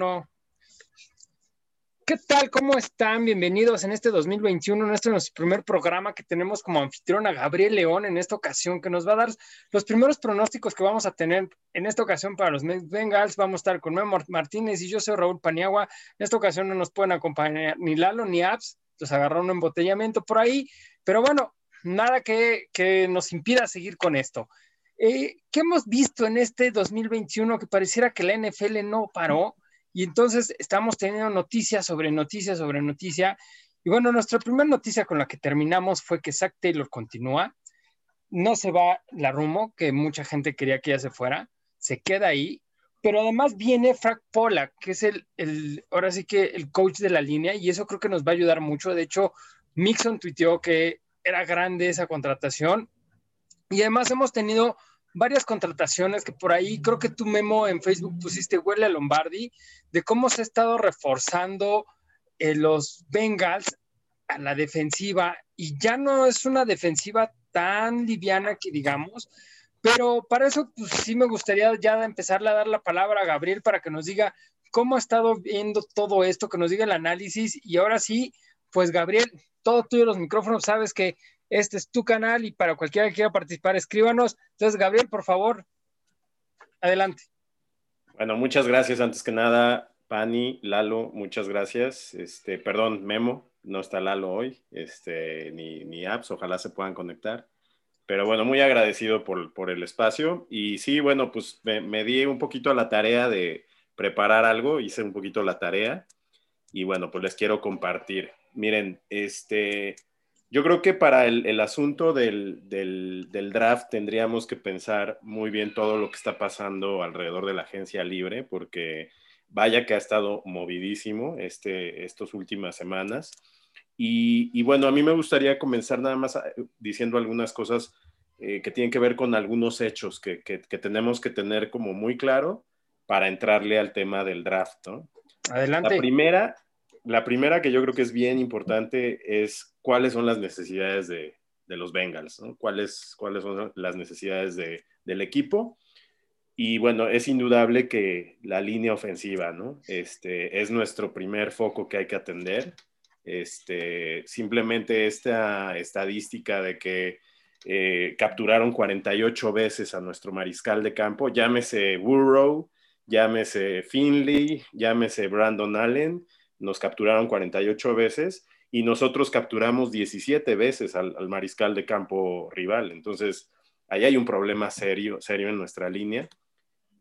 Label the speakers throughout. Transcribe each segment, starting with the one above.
Speaker 1: No. ¿Qué tal? ¿Cómo están? Bienvenidos en este 2021, nuestro, nuestro primer programa que tenemos como anfitrión a Gabriel León en esta ocasión, que nos va a dar los primeros pronósticos que vamos a tener en esta ocasión para los Bengals. Vamos a estar con Memo Martínez y yo soy Raúl Paniagua. En esta ocasión no nos pueden acompañar ni Lalo ni Abs, nos agarraron un embotellamiento por ahí, pero bueno, nada que, que nos impida seguir con esto. Eh, ¿Qué hemos visto en este 2021 que pareciera que la NFL no paró? Y entonces estamos teniendo noticias sobre noticias sobre noticia. Y bueno, nuestra primera noticia con la que terminamos fue que Zach Taylor continúa. No se va la rumbo, que mucha gente quería que ya se fuera. Se queda ahí. Pero además viene Frank Pollack, que es el, el, ahora sí que el coach de la línea, y eso creo que nos va a ayudar mucho. De hecho, Mixon tuiteó que era grande esa contratación. Y además hemos tenido varias contrataciones que por ahí creo que tu Memo en Facebook pusiste huele a Lombardi, de cómo se ha estado reforzando eh, los Bengals a la defensiva y ya no es una defensiva tan liviana que digamos, pero para eso pues sí me gustaría ya empezarle a dar la palabra a Gabriel para que nos diga cómo ha estado viendo todo esto, que nos diga el análisis y ahora sí, pues Gabriel, todo tuyo los micrófonos, sabes que este es tu canal y para cualquiera que quiera participar, escríbanos. Entonces, Gabriel, por favor, adelante.
Speaker 2: Bueno, muchas gracias. Antes que nada, Pani, Lalo, muchas gracias. Este, perdón, Memo, no está Lalo hoy, este, ni, ni apps, ojalá se puedan conectar. Pero bueno, muy agradecido por, por el espacio. Y sí, bueno, pues me, me, di un poquito a la tarea de preparar algo, hice un poquito la tarea. Y bueno, pues les quiero compartir. Miren, este, yo creo que para el, asunto del, draft tendríamos que pensar muy bien todo lo que está pasando alrededor de la agencia libre, porque vaya que ha estado movidísimo este, estas últimas semanas. Y, bueno, a mí me gustaría comenzar nada más eh, diciendo algunas cosas eh, que tienen que ver con algunos hechos que, tenemos que tener como muy claro para entrarle al tema del draft.
Speaker 1: Adelante.
Speaker 2: La primera la primera que yo creo que es bien importante es cuáles son las necesidades de, los Bengals, ¿no? ¿Cuáles, cuáles son las necesidades del equipo. Y bueno, es indudable que la línea ofensiva, ¿no? Este, es nuestro primer foco que hay que atender. Este, simplemente esta estadística de que eh, capturaron 48 veces a nuestro mariscal de campo, llámese Burrow, llámese Finley, llámese Brandon Allen, nos capturaron 48 veces y nosotros capturamos 17 veces al, mariscal de campo rival. Entonces, ahí hay un problema serio, serio en nuestra línea.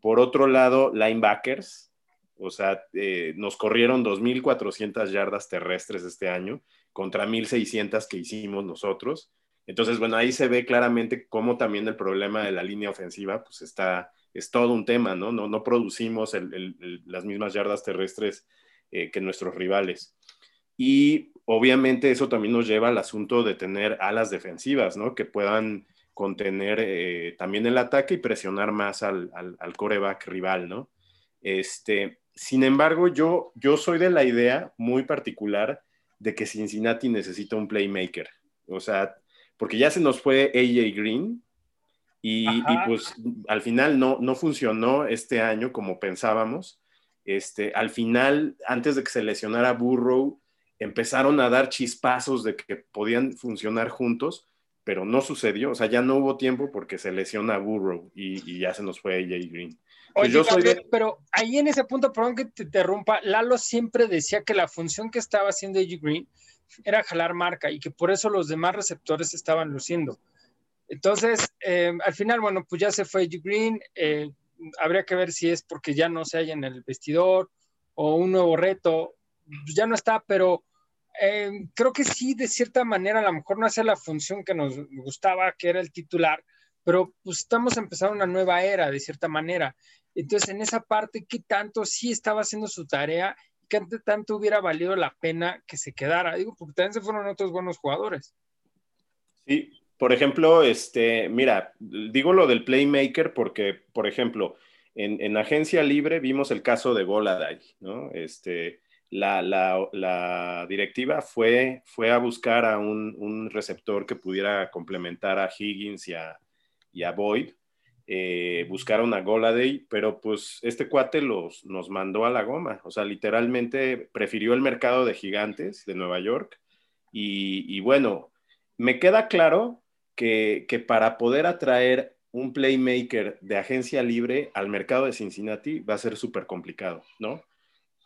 Speaker 2: Por otro lado, linebackers, o sea, eh, nos corrieron 2.400 yardas terrestres este año contra 1.600 que hicimos nosotros. Entonces, bueno, ahí se ve claramente cómo también el problema de la línea ofensiva, pues está, es todo un tema, ¿no? No, no producimos las mismas yardas terrestres eh, que nuestros rivales. Y obviamente eso también nos lleva al asunto de tener alas defensivas, ¿no? Que puedan contener eh, también el ataque y presionar más al, al, coreback rival, ¿no? Este, sin embargo, yo, yo soy de la idea muy particular de que Cincinnati necesita un playmaker. O sea, porque ya se nos fue AJ Green y, y, pues al final no, no funcionó este año como pensábamos. Este, al final, antes de que se lesionara Burrow, empezaron a dar chispazos de que podían funcionar juntos, pero no sucedió. O sea, ya no hubo tiempo porque se lesiona Burrow y, ya se nos fue AJ Green.
Speaker 1: Oye, pero ahí en ese punto, perdón que te interrumpa, Lalo siempre decía que la función que estaba haciendo AJ Green era jalar marca y que por eso los demás receptores estaban luciendo. Entonces, eh, al final, bueno, pues ya se fue AJ Green, eh, habría que ver si es porque ya no se halla en el vestidor o un nuevo reto, pues ya no está, pero eh, creo que sí, de cierta manera, a lo mejor no hace la función que nos gustaba, que era el titular, pero pues estamos empezando una nueva era, de cierta manera. Entonces, en esa parte, ¿qué tanto sí estaba haciendo su tarea? ¿Qué tanto hubiera valido la pena que se quedara? Digo, porque también se fueron otros buenos jugadores.
Speaker 2: Sí, por ejemplo, este, mira, digo lo del playmaker porque, por ejemplo, en, agencia libre vimos el caso de Goladay, ¿no? Este, la, directiva fue, a buscar a un, receptor que pudiera complementar a Higgins y a, Boyd. eh, buscaron a Goladay, pero pues este cuate los, nos mandó a la goma, o sea, literalmente prefirió el mercado de gigantes de Nueva York y, bueno, me queda claro que, que, para poder atraer un playmaker de agencia libre al mercado de Cincinnati va a ser súper complicado, ¿no?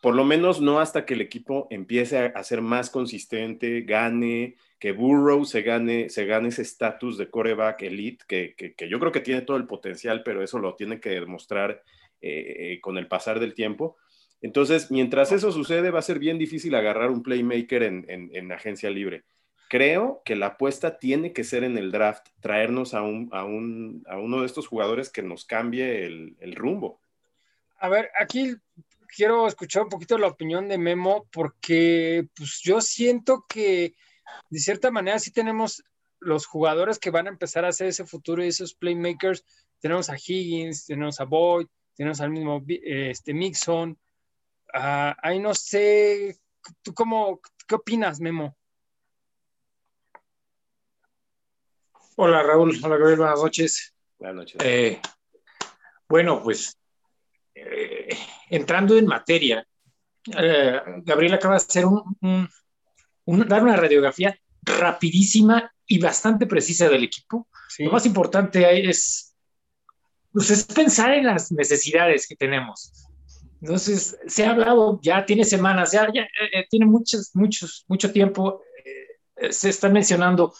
Speaker 2: Por lo menos no hasta que el equipo empiece a, ser más consistente, gane, que Burrow se gane, se gane ese estatus de coreback elite, que, que, yo creo que tiene todo el potencial, pero eso lo tiene que demostrar eh, con el pasar del tiempo. Entonces, mientras eso sucede, va a ser bien difícil agarrar un playmaker en, en, agencia libre. Creo que la apuesta tiene que ser en el draft, traernos a, un, a, un, a uno de estos jugadores que nos cambie el, el rumbo.
Speaker 1: A ver, aquí quiero escuchar un poquito la opinión de Memo, porque pues yo siento que de cierta manera sí tenemos los jugadores que van a empezar a hacer ese futuro y esos playmakers. Tenemos a Higgins, tenemos a Boyd, tenemos al mismo este, Mixon. Ah, ahí no sé, ¿tú cómo, qué opinas, Memo?
Speaker 3: Hola Raúl, hola Gabriel, buenas noches.
Speaker 2: Buenas noches.
Speaker 3: Eh, bueno, pues eh, entrando en materia, eh, Gabriel acaba de hacer un, dar una radiografía rapidísima y bastante precisa del equipo. Lo más importante es, pues, es pensar en las necesidades que tenemos. Entonces, se ha hablado, ya tiene semanas, ya, ya eh, tiene muchos, muchos, mucho tiempo, se están mencionando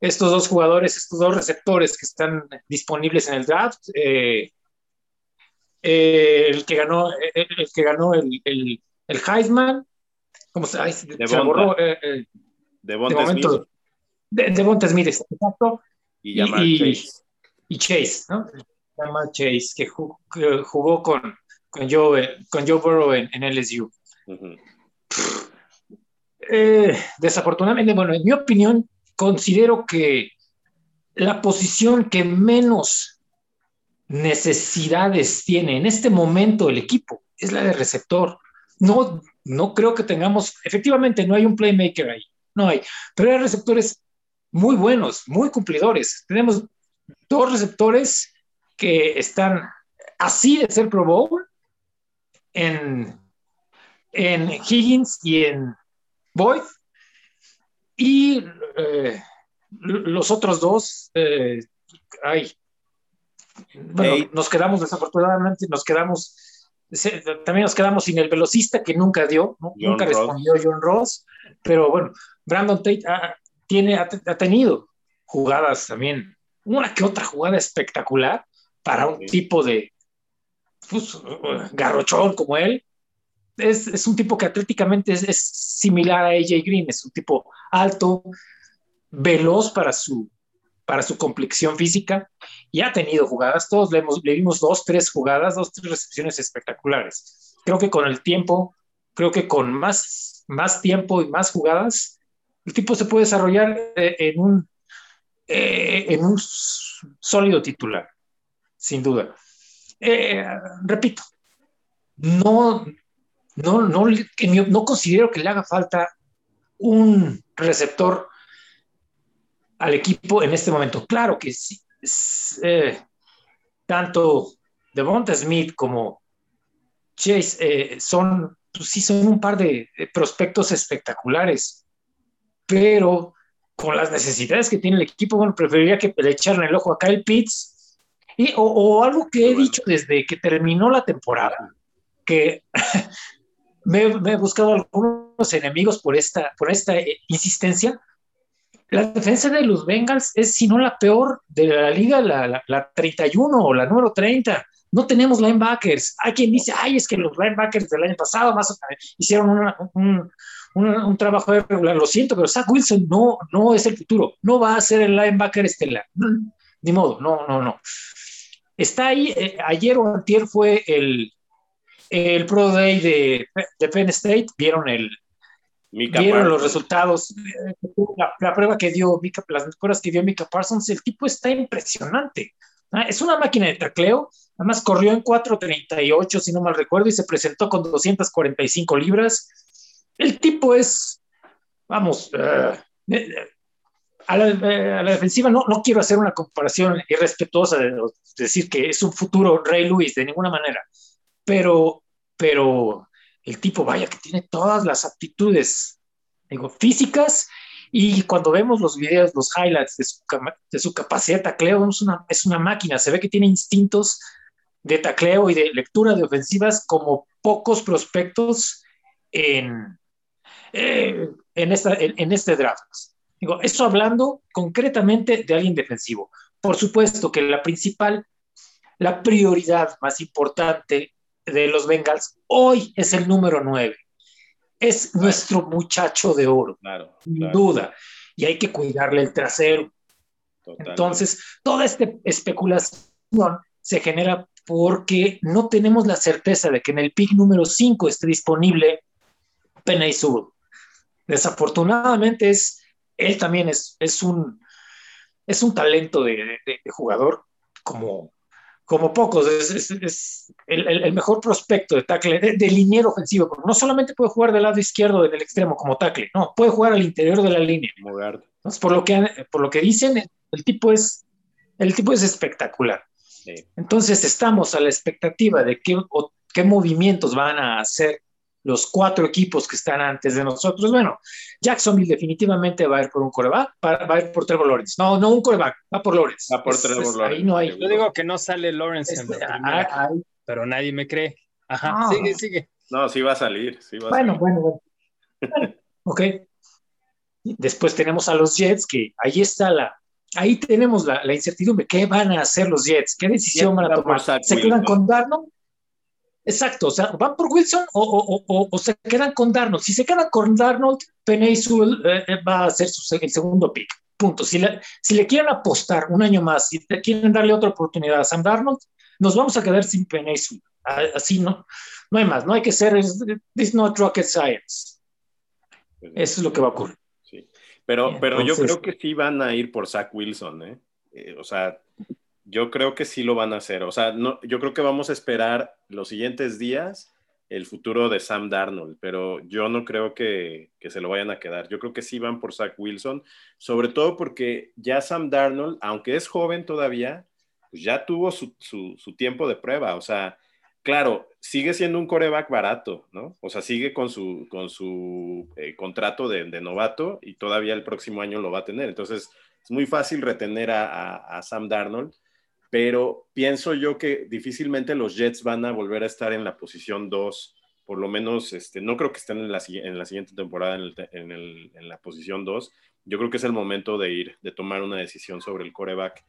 Speaker 3: estos dos jugadores, estos dos receptores que están disponibles en el draft. Eh, eh, el que ganó, eh, el, que ganó el, el, el Heisman, ¿cómo se, ay, de se borró? Eh,
Speaker 2: de momento,
Speaker 3: De, de Smith, exacto.
Speaker 2: Y, y, Chase.
Speaker 3: Y Chase, ¿no? Jamal Chase, que jugó, que jugó con, con, Joe, con Joe Burrow en, en LSU. eh, desafortunadamente, bueno, en mi opinión, considero que la posición que menos necesidades tiene en este momento el equipo es la de receptor. No, no creo que tengamos, efectivamente no hay un playmaker ahí, no hay, pero hay receptores muy buenos, muy cumplidores. Tenemos dos receptores que están así de ser Pro Bowl en, en Higgins y en Boyd. Y eh, los otros dos, eh, hay bueno, nos quedamos desafortunadamente, nos quedamos, también nos quedamos sin el velocista que nunca dio, nunca respondió John Ross, pero bueno, Brandon Tate ha, tiene, ha, tenido jugadas también, una que otra jugada espectacular para un tipo de pues, garrochón como él. Es, es, un tipo que atléticamente es, es similar a AJ Green, es un tipo alto, veloz para su, para su complexión física y ha tenido jugadas, todos le, hemos, vimos dos, tres jugadas, dos, tres recepciones espectaculares. Creo que con el tiempo, creo que con más, más tiempo y más jugadas, el tipo se puede desarrollar eh, en, un, eh, en un sólido titular, sin duda. Eh, repito, no, no, no, no considero que le haga falta un receptor al equipo en este momento. Claro que sí, eh, tanto Devonta Smith como Chase eh, son, pues sí, son un par de, prospectos espectaculares, pero con las necesidades que tiene el equipo, bueno, preferiría que le echaran el ojo a Kyle Pitts y, o, algo que he dicho desde que terminó la temporada, que me, me, he buscado algunos enemigos por esta, por esta eh, insistencia, la defensa de los Bengals es, si no la peor de la liga, la, la, 31 o la número 30. No tenemos linebackers. Hay quien dice, ay, es que los linebackers del año pasado más hicieron un, un, trabajo regular. Lo siento, pero Zach Wilson no, no es el futuro. No va a ser el linebacker estelar. Ni modo, no, no, no. Está ahí, eh, ayer o antier fue el, el Pro Day de, de Penn State. Vieron el, vieron los resultados, la, prueba que dio Mika, las pruebas que dio Mika Parsons, el tipo está impresionante. Es una máquina de tacleo, además corrió en 4.38, si no mal recuerdo, y se presentó con 245 libras. El tipo es, vamos, eh, a la, eh, defensiva no, no quiero hacer una comparación irrespetuosa de, decir que es un futuro Rey Luis, de ninguna manera, pero, pero el tipo, vaya, que tiene todas las aptitudes digo, físicas y cuando vemos los videos, los highlights de su, de su capacidad de tacleo, es una, es una máquina, se ve que tiene instintos de tacleo y de lectura de ofensivas como pocos prospectos en, eh, en, esta, en, este draft. Digo, eso hablando concretamente de alguien defensivo. Por supuesto que la principal, la prioridad más importante de los Bengals hoy es el número 9. Es nuestro muchacho de oro, sin duda. Y hay que cuidarle el trasero. Entonces, toda esta especulación se genera porque no tenemos la certeza de que en el pick número 5 esté disponible Penny Sewell. Desafortunadamente es, él también es, es, un, es un talento de, jugador como, como pocos, es, el, mejor prospecto de tackle, de, liniero ofensivo, porque no solamente puede jugar del lado izquierdo del extremo como tackle, no, puede jugar al interior de la línea. Entonces, por lo que, por lo que dicen, el tipo es, el tipo es espectacular. Entonces estamos a la expectativa de qué, qué movimientos van a hacer los cuatro equipos que están antes de nosotros. Bueno, Jacksonville definitivamente va a ir por un coreback, va, a ir por Trevor Lawrence. No, no un coreback, va por Lawrence.
Speaker 2: Va por Trevor Lawrence.
Speaker 1: Ahí no hay. Yo digo que no sale Lawrence en la primera, pero nadie me cree. Ajá, ah. sigue, sigue.
Speaker 2: No, sí va a salir. Sí va
Speaker 3: bueno, bueno, bueno, bueno. ok. Después tenemos a los Jets, que ahí está la, ahí tenemos la, la, incertidumbre. ¿Qué van a hacer los Jets? ¿Qué decisión van a tomar? ¿Se quedan con Darnold? Exacto, o sea, ¿van por Wilson o, o, o, se quedan con Darnold? Si se quedan con Darnold, Sewell eh, eh, va a ser su, el segundo pick. Punto. Si le, si le quieren apostar un año más, si quieren darle otra oportunidad a Sam Darnold, nos vamos a quedar sin Sewell. Así no, no hay más, no hay que ser, it's not rocket science. Eso es lo que va a ocurrir.
Speaker 2: Pero, pero yo creo que sí van a ir por Zach Wilson, ¿eh? ¿eh? o sea, yo creo que sí lo van a hacer. O sea, no, yo creo que vamos a esperar los siguientes días el futuro de Sam Darnold, pero yo no creo que, que, se lo vayan a quedar. Yo creo que sí van por Zach Wilson, sobre todo porque ya Sam Darnold, aunque es joven todavía, pues ya tuvo su, su, su tiempo de prueba. O sea, claro, sigue siendo un coreback barato, ¿no? O sea, sigue con su, con su eh, contrato de, novato y todavía el próximo año lo va a tener. Entonces, es muy fácil retener a, Sam Darnold, pero pienso yo que difícilmente los Jets van a volver a estar en la posición 2, por lo menos, este, no creo que estén en la, en la siguiente temporada en, la posición 2. Yo creo que es el momento de ir, de tomar una decisión sobre el coreback.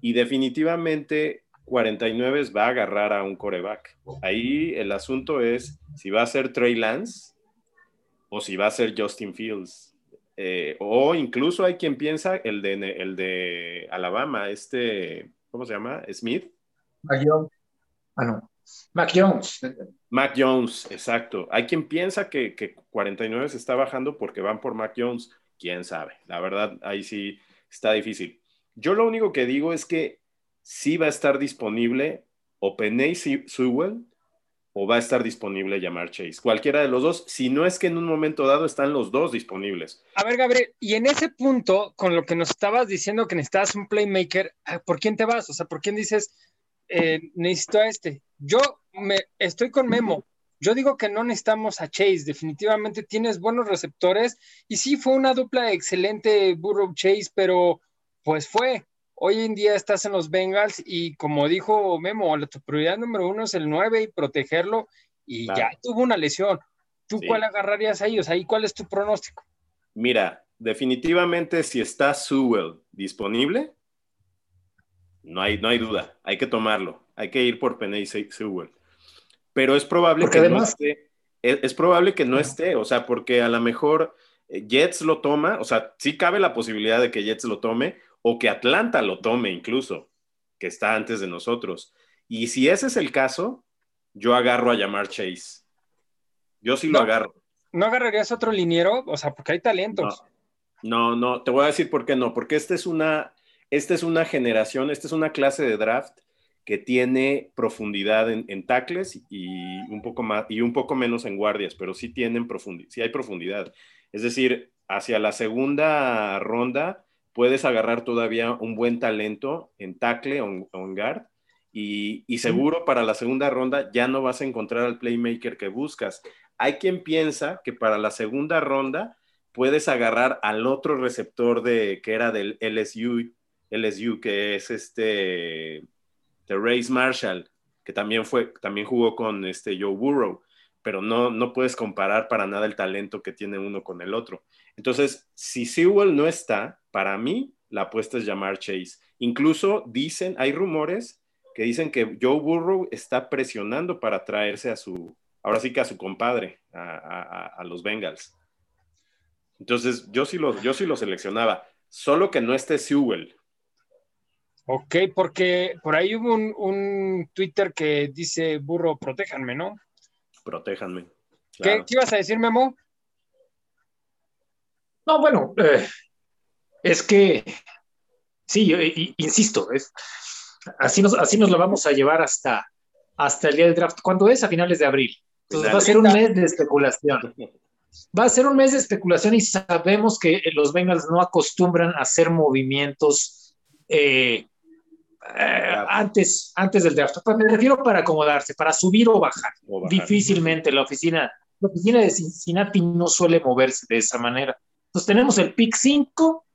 Speaker 2: Y definitivamente 49 va a agarrar a un coreback. Ahí el asunto es si va a ser Trey Lance o si va a ser Justin Fields. Eh, o incluso hay quien piensa el de Alabama, este, ¿cómo se llama? Smith.
Speaker 3: Mac Jones. Ah, no. Mac Jones.
Speaker 2: Mac Jones, exacto. Hay quien piensa que, que 49 se está bajando porque van por Mac Jones. Quién sabe. La verdad, ahí sí está difícil. Yo lo único que digo es que si va a estar disponible o Penny Sewell o va a estar disponible llamar Chase. Cualquiera de los dos, si no es que en un momento dado están los dos disponibles.
Speaker 1: A ver, Gabriel, y en ese punto, con lo que nos estabas diciendo que necesitas un playmaker, ah, ¿por quién te vas? O sea, ¿por quién dices, eh, necesito a este? Yo me, estoy con Memo. Yo digo que no necesitamos a Chase, definitivamente tienes buenos receptores y sí fue una dupla excelente Burrow Chase, pero pues fue, hoy en día estás en los Bengals y como dijo Memo, la tu prioridad número uno es el 9 y protegerlo y ya tuvo una lesión. ¿Tú cuál agarrarías a ellos? Ahí, ¿cuál es tu pronóstico?
Speaker 2: Mira, definitivamente si está Sewell disponible, no hay, no hay duda, hay que tomarlo, hay que ir por Penny Sewell. Pero es probable que no esté, es, probable que no esté, o sea, porque a lo mejor eh, Jets lo toma, o sea, sí cabe la posibilidad de que Jets lo tome, o que Atlanta lo tome incluso, que está antes de nosotros. Y si ese es el caso, yo agarro a llamar Chase. Yo sí lo agarro.
Speaker 1: ¿No agarrarías otro liniero? O sea, porque hay talentos.
Speaker 2: No, no, te voy a decir por qué no. Porque esta es una, esta es una generación, esta es una clase de draft que tiene profundidad en, en tackles y un, poco más, y un poco menos en guardias, pero sí, tienen sí hay profundidad. Es decir, hacia la segunda ronda puedes agarrar todavía un buen talento en tackle o en, guard. Y, y, seguro para la segunda ronda ya no vas a encontrar al playmaker que buscas. Hay quien piensa que para la segunda ronda puedes agarrar al otro receptor de, que era del LSU, LSU que es este, Race Marshall, que también, fue, también jugó con este Joe Burrow, pero no, no puedes comparar para nada el talento que tiene uno con el otro. Entonces, si Sewell no está, para mí la apuesta es llamar Chase. Incluso dicen, hay rumores que dicen que Joe Burrow está presionando para traerse a su, ahora sí que a su compadre, a, los Bengals. Entonces, yo sí, lo, yo sí lo seleccionaba, solo que no esté Sewell.
Speaker 1: Ok, porque por ahí hubo un, Twitter que dice, burro, protéjanme, ¿no?
Speaker 2: Protéjanme.
Speaker 1: ¿Qué, ibas a decir, Memo?
Speaker 3: No, bueno, eh, es que, sí, insisto, así, nos, así nos lo vamos a llevar hasta, hasta el día del draft. ¿Cuándo es? A finales de abril. Entonces va a ser un mes de especulación. Va a ser un mes de especulación y sabemos que los Bengals no acostumbran a hacer movimientos eh, eh, antes, antes del draft. Me refiero para acomodarse, para subir o bajar. Difícilmente la oficina, la oficina de Cincinnati no suele moverse de esa manera. Entonces tenemos el pick 5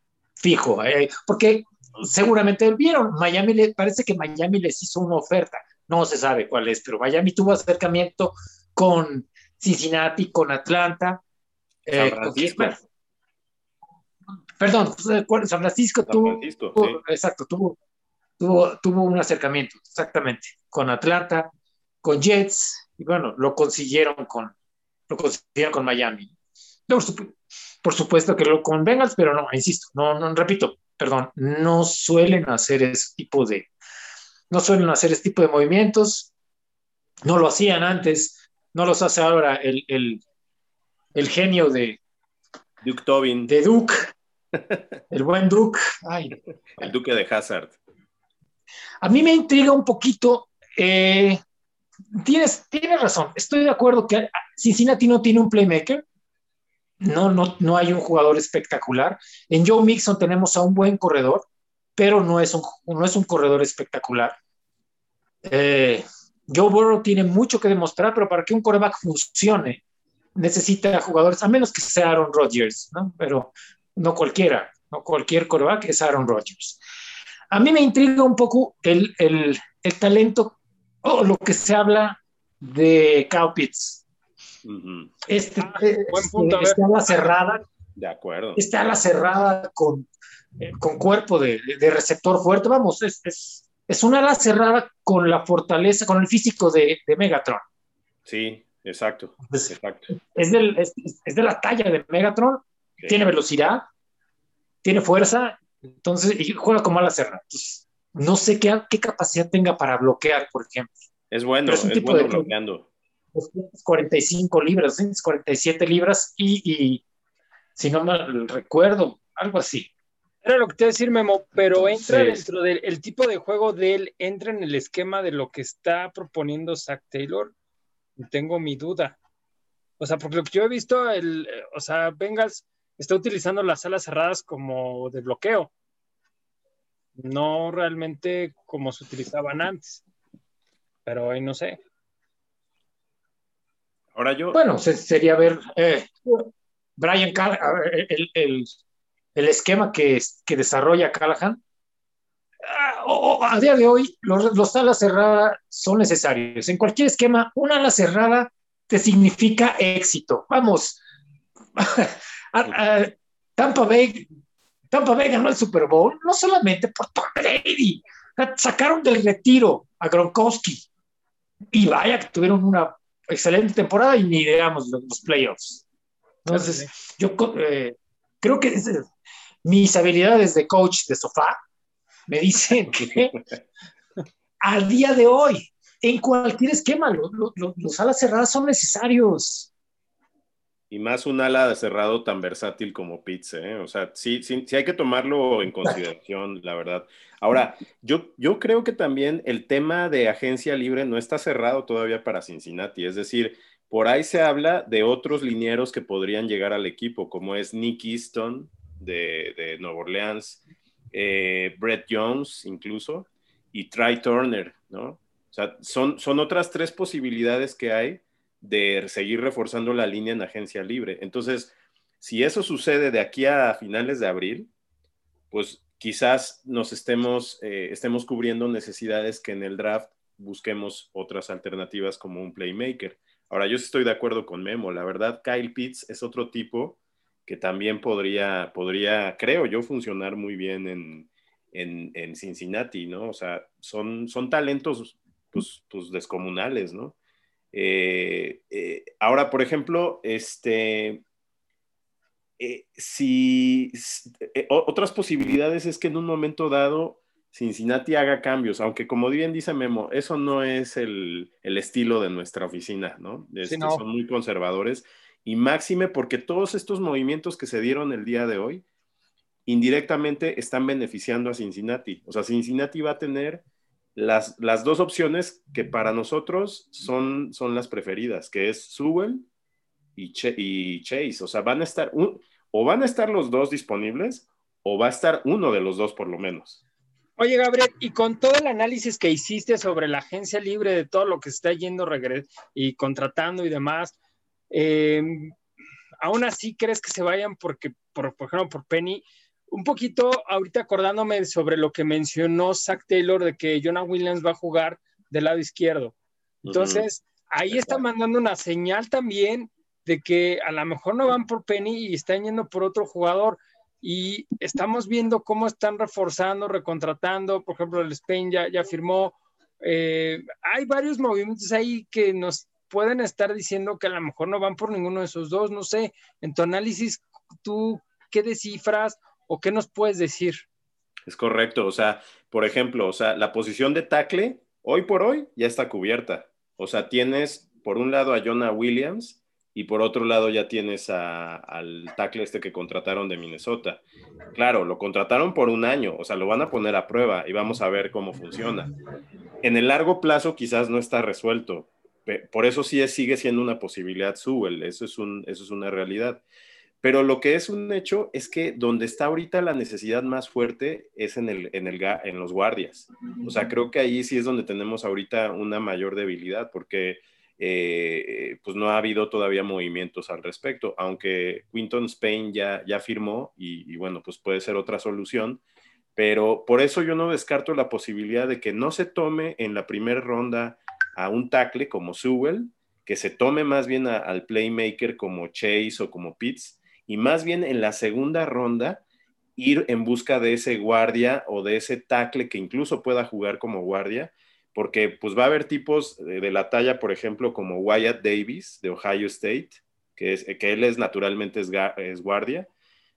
Speaker 3: fijo, eh, porque seguramente vieron, Miami le parece que Miami les hizo una oferta, no se sabe cuál es, pero Miami tuvo acercamiento con Cincinnati, con Atlanta.
Speaker 2: Eh, San Francisco.
Speaker 3: perdón, San Francisco, tuvo, exacto, tuvo, tuvo, tuvo un acercamiento, exactamente, con Atlanta, con Jets, y bueno, lo consiguieron con, lo consiguieron con Miami. Por supuesto que lo con Bengals, pero no, insisto, no, no, repito, perdón, no suelen hacer ese tipo de, no suelen hacer este tipo de movimientos, no lo hacían antes, no los hace ahora el, el, el genio de
Speaker 2: Duke Tobin.
Speaker 3: De Duke, el buen Duke.
Speaker 2: el Duque de Hazard.
Speaker 3: A mí me intriga un poquito. Eh, tienes, tienes razón. Estoy de acuerdo que Cincinnati no tiene un playmaker. No, no, no hay un jugador espectacular. En Joe Mixon tenemos a un buen corredor, pero no es un, no es un corredor espectacular. Eh, Joe Burrow tiene mucho que demostrar, pero para que un coreback funcione, necesita jugadores, a menos que sea Aaron Rodgers, ¿no? Pero no cualquiera, no cualquier coreback es Aaron Rodgers. A mí me intriga un poco el, el, el talento o lo que se habla de Este, ah, este está la cerrada.
Speaker 2: De acuerdo.
Speaker 3: Está la cerrada con, eh, con cuerpo de, de, receptor fuerte. Vamos, es, es, es, una ala cerrada con la fortaleza, con el físico de, de Megatron.
Speaker 2: Sí, exacto.
Speaker 3: Es,
Speaker 2: exacto.
Speaker 3: Es, del, es, de la talla de Megatron, tiene velocidad, tiene fuerza entonces, y juega como a la cerrada. no sé qué, qué capacidad tenga para bloquear, por ejemplo.
Speaker 2: Es bueno, es, un tipo bueno de bloqueando.
Speaker 3: 45 libras, 47 libras y, y, si no mal recuerdo, algo así.
Speaker 1: Era lo que te iba a decir, Memo, pero entra dentro del tipo de juego de él, entra en el esquema de lo que está proponiendo Zach Taylor. Tengo mi duda. O sea, porque lo que yo he visto, el, o sea, Bengals está utilizando las alas cerradas como de bloqueo, no realmente como se utilizaban antes. Pero ahí no sé.
Speaker 2: Ahora yo.
Speaker 3: Bueno, sería ver eh, Brian el, el, el, esquema que, que desarrolla Callahan. Ah, a día de hoy, los, los alas cerradas son necesarios. En cualquier esquema, una ala cerrada te significa éxito. Vamos, Tampa Bay, Tampa Bay ganó el Super Bowl no solamente por Tom Brady, sacaron del retiro a Gronkowski y vaya que tuvieron una excelente temporada y ni digamos los, playoffs. Entonces, yo eh, creo que mis habilidades de coach de sofá me dicen que al día de hoy, en cualquier esquema, los alas cerradas son necesarios.
Speaker 2: Y más un ala de cerrado tan versátil como Pitts, ¿eh? O sea, sí, sí, sí, hay que tomarlo en consideración, la verdad. Ahora, yo, yo creo que también el tema de agencia libre no está cerrado todavía para Cincinnati. Es decir, por ahí se habla de otros linieros que podrían llegar al equipo, como es Nick Easton de, de Nueva Orleans, eh, Brett Jones incluso, y Try Turner, ¿no? O sea, son, son otras tres posibilidades que hay de seguir reforzando la línea en agencia libre. Entonces, si eso sucede de aquí a finales de abril, pues quizás nos estemos, eh, estemos cubriendo necesidades que en el draft busquemos otras alternativas como un playmaker. Ahora, yo estoy de acuerdo con Memo. La verdad, Kyle Pitts es otro tipo que también podría, podría creo yo, funcionar muy bien en, en, Cincinnati, ¿no? O sea, son, son talentos pues, pues descomunales, ¿no? Eh, eh, ahora, por ejemplo, este, eh, si, otras posibilidades es que en un momento dado Cincinnati haga cambios, aunque como bien dice Memo, eso no es el, estilo de nuestra oficina, ¿no? Este, son muy conservadores y máxime porque todos estos movimientos que se dieron el día de hoy indirectamente están beneficiando a Cincinnati. O sea, Cincinnati va a tener las, las dos opciones que para nosotros son, son las preferidas, que es Sewell y, y Chase. O sea, van a estar, o van a estar los dos disponibles o va a estar uno de los dos por lo menos.
Speaker 1: Oye, Gabriel, y con todo el análisis que hiciste sobre la agencia libre, de todo lo que está yendo y contratando y demás, em, aún así crees que se vayan porque, por, ejemplo, por Penny, un poquito ahorita acordándome sobre lo que mencionó Zach Taylor de que Jonah Williams va a jugar del lado izquierdo. Entonces, ahí está mandando una señal también de que a lo mejor no van por Penny y están yendo por otro jugador. Y estamos viendo cómo están reforzando, recontratando, por ejemplo, el Spain ya, ya firmó, eh, hay varios movimientos ahí que nos pueden estar diciendo que a lo mejor no van por ninguno de esos dos, no sé, en tu análisis, ¿tú qué descifras o qué nos puedes decir?
Speaker 2: Es correcto, o sea, por ejemplo, o sea, la posición de tackle, hoy por hoy, ya está cubierta. O sea, tienes por un lado a Jonah Williams, y por otro lado ya tienes al tackle este que contrataron de Minnesota. Claro, lo contrataron por un año, o sea, lo van a poner a prueba y vamos a ver cómo funciona. En el largo plazo quizás no está resuelto, por eso sí sigue siendo una posibilidad Sewell, eso es, un, eso es una realidad. Pero lo que es un hecho es que donde está ahorita la necesidad más fuerte es en, el, en, el, en los guardias. O sea, creo que ahí sí es donde tenemos ahorita una mayor debilidad, porque eh, pues no ha habido todavía movimientos al respecto, aunque Quinton Spain ya, ya firmó y, bueno, pues puede ser otra solución, pero por eso yo no descarto la posibilidad de que no se tome en la primera ronda a un tackle como Sewell, que se tome más bien al playmaker como Chase o como Pitts, y más bien en la segunda ronda ir en busca de ese guardia o de ese tackle que incluso pueda jugar como guardia, porque pues va a haber tipos de, la talla, por ejemplo, como Wyatt Davis de Ohio State, que, es, que él es naturalmente es, guardia.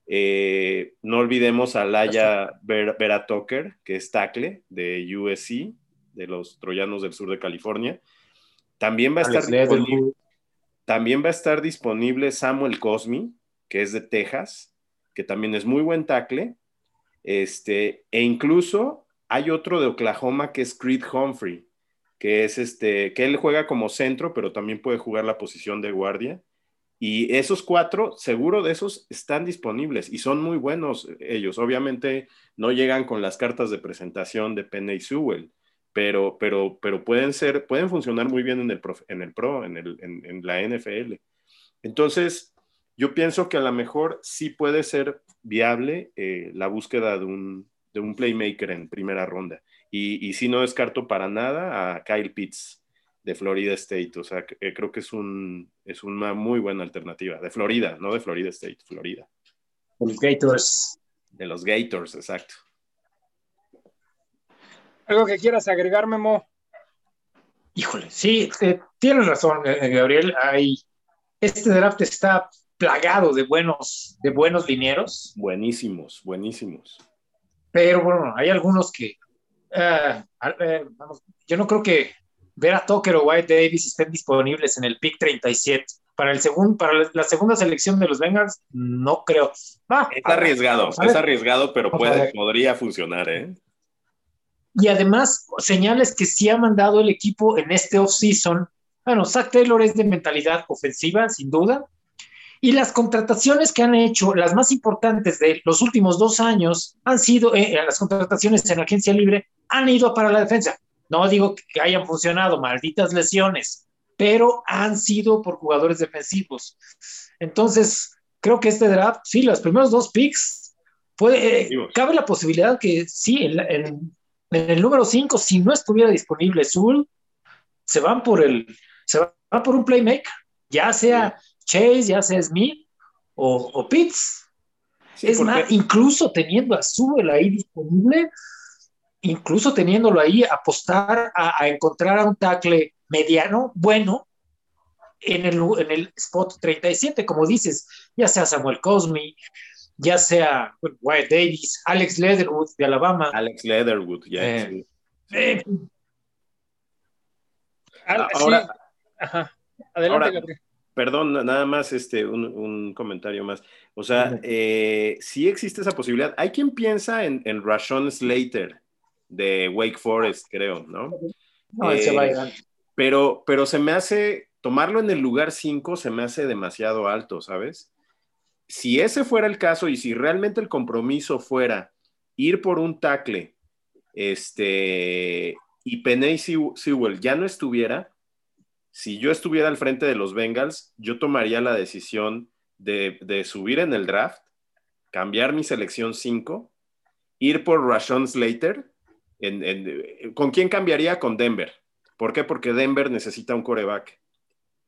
Speaker 2: Eh, no olvidemos a Laia Vera Tucker, que es tackle de USC, de los Troyanos del sur de California. También va a estar disponible, también va a estar disponible Samuel Cosmi, que es de Texas, que también es muy buen tackle. Este, e incluso hay otro de Oklahoma que es Creed Humphrey, que es este, que él juega como centro, pero también puede jugar la posición de guardia. Y esos cuatro, seguro de esos, están disponibles y son muy buenos ellos. Obviamente no llegan con las cartas de presentación de Penny Sewell, pero, pero, pero pueden ser, pueden funcionar muy bien en el, en el Pro, en, el, en, la NFL. Entonces, yo pienso que a lo mejor sí puede ser viable eh, la búsqueda de un, de un playmaker en primera ronda. Y, y sí no descarto para nada a Kyle Pitts de Florida State. O sea, eh, creo que es, un, es una muy buena alternativa. De Florida, no de Florida State, Florida.
Speaker 3: De los Gators.
Speaker 2: De los Gators, exacto.
Speaker 1: ¿Algo que quieras agregar, Memo?
Speaker 3: Híjole, sí, eh, tienes razón, eh, Gabriel. Hay, este draft está plagado de buenos, de buenos linieros.
Speaker 2: Buenísimos, buenísimos.
Speaker 3: Pero bueno, hay algunos que, eh, eh, yo no creo que Vera Tucker o White Davis estén disponibles en el pick 37. Para, el segundo, para la segunda selección de los Bengals, no creo.
Speaker 2: Ah, es arriesgado, es arriesgado, pero puede, podría funcionar, ¿eh?
Speaker 3: Y además, señales que sí ha mandado el equipo en este offseason. Bueno, Zach Taylor es de mentalidad ofensiva, sin duda. Y las contrataciones que han hecho, las más importantes de los últimos dos años, han sido, eh, las contrataciones en agencia libre, han ido para la defensa. No digo que hayan funcionado, malditas lesiones, pero han sido por jugadores defensivos. Entonces, creo que este draft, sí, los primeros dos picks, puede, cabe la posibilidad que sí, en, el número 5, si no estuviera disponible Zul, se van por el, se va por un playmaker, ya sea Chase, ya sea Smith o, o Pitts. es más, incluso teniendo a Zul ahí disponible, incluso teniéndolo ahí, apostar a, a encontrar a un tackle mediano, bueno, en el, en el spot 37, como dices, ya sea Samuel Cosme, ya sea Wyatt Davis, Alex Leatherwood de Alabama.
Speaker 2: Alex Leatherwood, ya.
Speaker 1: Eh, eh, ahora, ajá. Adelante,
Speaker 2: Perdón, nada más este, un, comentario más. O sea, eh, sí existe esa posibilidad. Hay quien piensa en, en Rashon Slater de Wake Forest, creo, ¿no?
Speaker 3: No, él se va a
Speaker 2: pero, pero se me hace, tomarlo en el lugar 5 se me hace demasiado alto, ¿sabes? Si ese fuera el caso y si realmente el compromiso fuera ir por un tackle, este, y Penny Sewell ya no estuviera, si yo estuviera al frente de los Bengals, yo tomaría la decisión de, subir en el draft, cambiar mi selección 5, ir por Rashon Slater. ¿Con quién cambiaría? Con Denver. ¿Por qué? Porque Denver necesita un coreback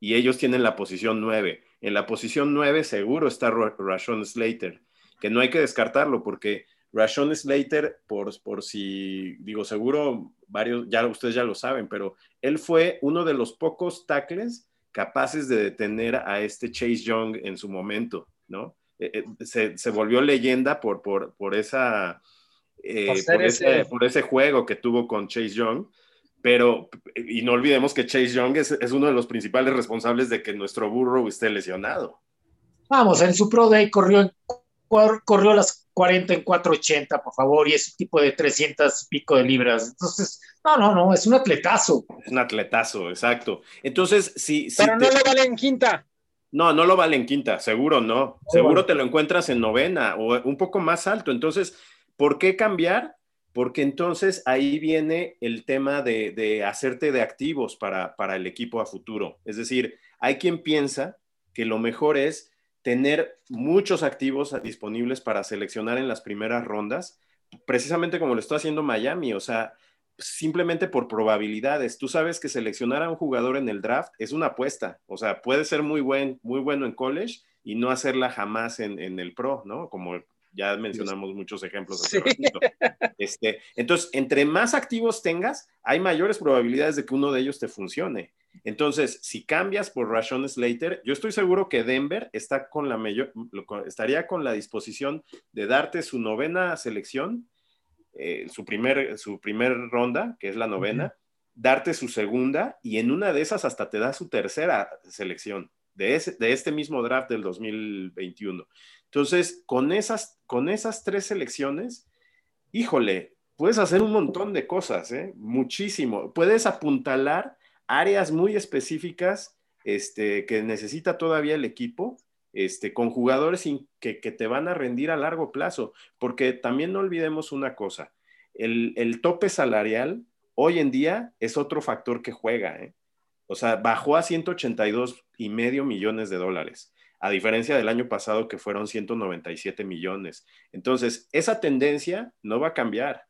Speaker 2: y ellos tienen la posición 9. En la posición 9 seguro está Rashon Slater, que no hay que descartarlo porque Rashon Slater, por, por si, digo, seguro varios, ya ustedes ya lo saben, pero él fue uno de los pocos tackles capaces de detener a este Chase Young en su momento, ¿no? Eh, eh, se, volvió leyenda por, por, esa, eh, por, ese, por, ese, juego que tuvo con Chase Young, pero, y no olvidemos que Chase Young es, uno de los principales responsables de que nuestro burro esté lesionado.
Speaker 3: Vamos, en su Pro Day corrió, corrió las 40 en 480, por favor, y es un tipo de 300 y pico de libras. Entonces, no, no, no, es un atletazo.
Speaker 2: Es un atletazo, exacto. Entonces, si.
Speaker 1: Pero no lo vale en quinta.
Speaker 2: No, no lo vale en quinta, seguro no. Seguro te lo encuentras en novena o un poco más alto. Entonces, ¿por qué cambiar? porque entonces ahí viene el tema de, hacerte de activos para, el equipo a futuro. Es decir, hay quien piensa que lo mejor es tener muchos activos disponibles para seleccionar en las primeras rondas, precisamente como lo está haciendo Miami, o sea, simplemente por probabilidades. Tú sabes que seleccionar a un jugador en el draft es una apuesta, o sea, puede ser muy, buen, muy bueno en college y no hacerla jamás en, en el pro, ¿no? Como ya mencionamos muchos ejemplos. Este, entonces, entre más activos tengas, hay mayores probabilidades de que uno de ellos te funcione. Entonces, si cambias por Rashon Slater, yo estoy seguro que Denver está con la mayor, estaría con la disposición de darte su novena selección, eh, su, primer, su primer ronda, que es la novena, darte su segunda y en una de esas hasta te da su tercera selección de, de este mismo draft del 2021. Entonces, con esas, con esas tres selecciones, híjole, puedes hacer un montón de cosas, ¿eh? muchísimo. Puedes apuntalar áreas muy específicas este, que necesita todavía el equipo, este, con jugadores que, te van a rendir a largo plazo, porque también no olvidemos una cosa, el, el tope salarial hoy en día es otro factor que juega, ¿eh? o sea, bajó a 182 y medio millones de dólares a diferencia del año pasado que fueron 197 millones. Entonces, esa tendencia no va a cambiar.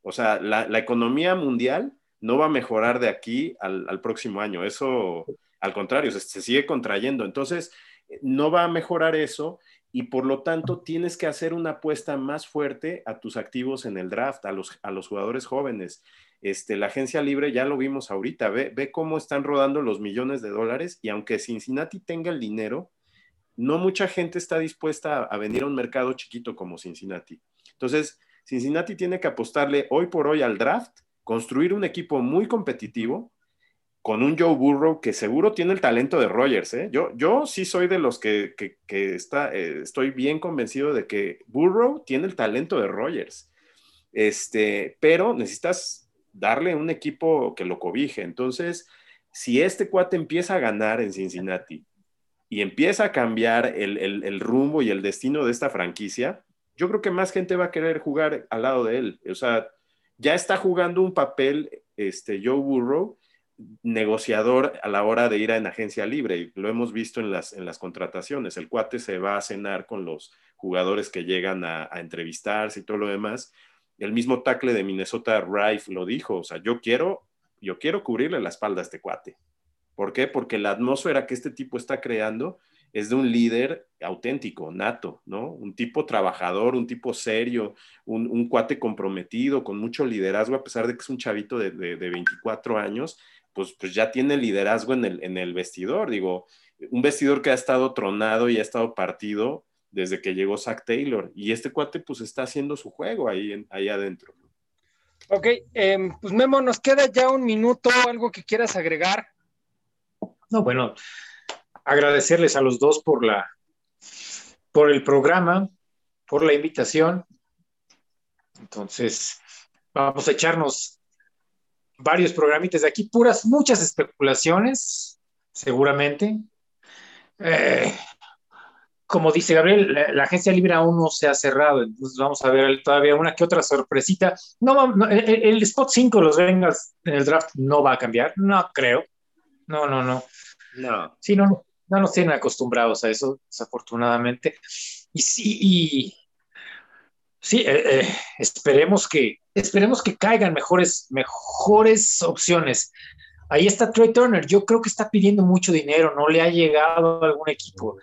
Speaker 2: O sea, la, economía mundial no va a mejorar de aquí al, próximo año. Eso, al contrario, se, sigue contrayendo. Entonces, no va a mejorar eso y por lo tanto tienes que hacer una apuesta más fuerte a tus activos en el draft, a los, a los jugadores jóvenes. Este, la agencia libre ya lo vimos ahorita, ve, ve cómo están rodando los millones de dólares y aunque Cincinnati tenga el dinero, no mucha gente está dispuesta a, venir a un mercado chiquito como Cincinnati. Entonces, Cincinnati tiene que apostarle hoy por hoy al draft, construir un equipo muy competitivo con un Joe Burrow que seguro tiene el talento de Rogers. ¿eh? Yo, yo sí soy de los que, está, eh, estoy bien convencido de que Burrow tiene el talento de Rogers. Este, pero necesitas darle un equipo que lo cobije. Entonces, si este cuate empieza a ganar en Cincinnati, y empieza a cambiar el, el, rumbo y el destino de esta franquicia, yo creo que más gente va a querer jugar al lado de él. O sea, ya está jugando un papel este, Joe Burrow negociador a la hora de ir en agencia libre y lo hemos visto en las, en las contrataciones. El cuate se va a cenar con los jugadores que llegan a, a entrevistarse y todo lo demás. El mismo tackle de Minnesota, Rife, lo dijo, o sea, yo quiero, yo quiero cubrirle la espalda a este cuate. ¿Por qué? Porque la atmósfera que este tipo está creando es de un líder auténtico, nato, ¿no? Un tipo trabajador, un tipo serio, un, cuate comprometido, con mucho liderazgo, a pesar de que es un chavito de, 24 años, pues, pues ya tiene liderazgo en el, en el vestidor, digo, un vestidor que ha estado tronado y ha estado partido desde que llegó Zach Taylor, y este cuate pues está haciendo su juego ahí, ahí adentro.
Speaker 1: Ok, em, pues Memo, nos queda ya un minuto, algo que quieras agregar.
Speaker 3: No, bueno, agradecerles a los dos por la por el programa, por la invitación. Entonces, vamos a echarnos varios programitas de aquí, puras, muchas especulaciones, seguramente. Eh, como dice Gabriel, la, agencia libre aún no se ha cerrado, entonces vamos a ver todavía una que otra sorpresita. No, el, el, spot 5 de los Bengals en el draft no va a cambiar, no creo. No, no, no.
Speaker 2: No.
Speaker 3: Sí, no, no nos tienen acostumbrados a eso, desafortunadamente. Y sí, y, sí eh, eh, esperemos, que, esperemos que caigan mejores, mejores opciones. Ahí está Trey Turner, yo creo que está pidiendo mucho dinero, no le ha llegado a algún equipo.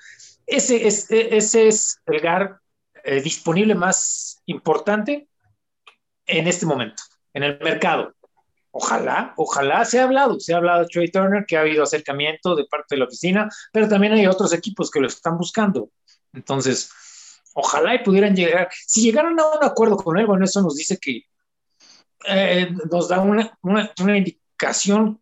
Speaker 3: Ese es, e, ese es el GAR eh, disponible más importante en este momento, en el mercado. Ojalá, ojalá se ha hablado, se ha hablado de Trey Turner, que ha habido acercamiento de parte de la oficina, pero también hay otros equipos que lo están buscando. Entonces, ojalá y pudieran llegar, si llegaran a un acuerdo con él, bueno, eso nos dice que eh, nos da una, una, indicación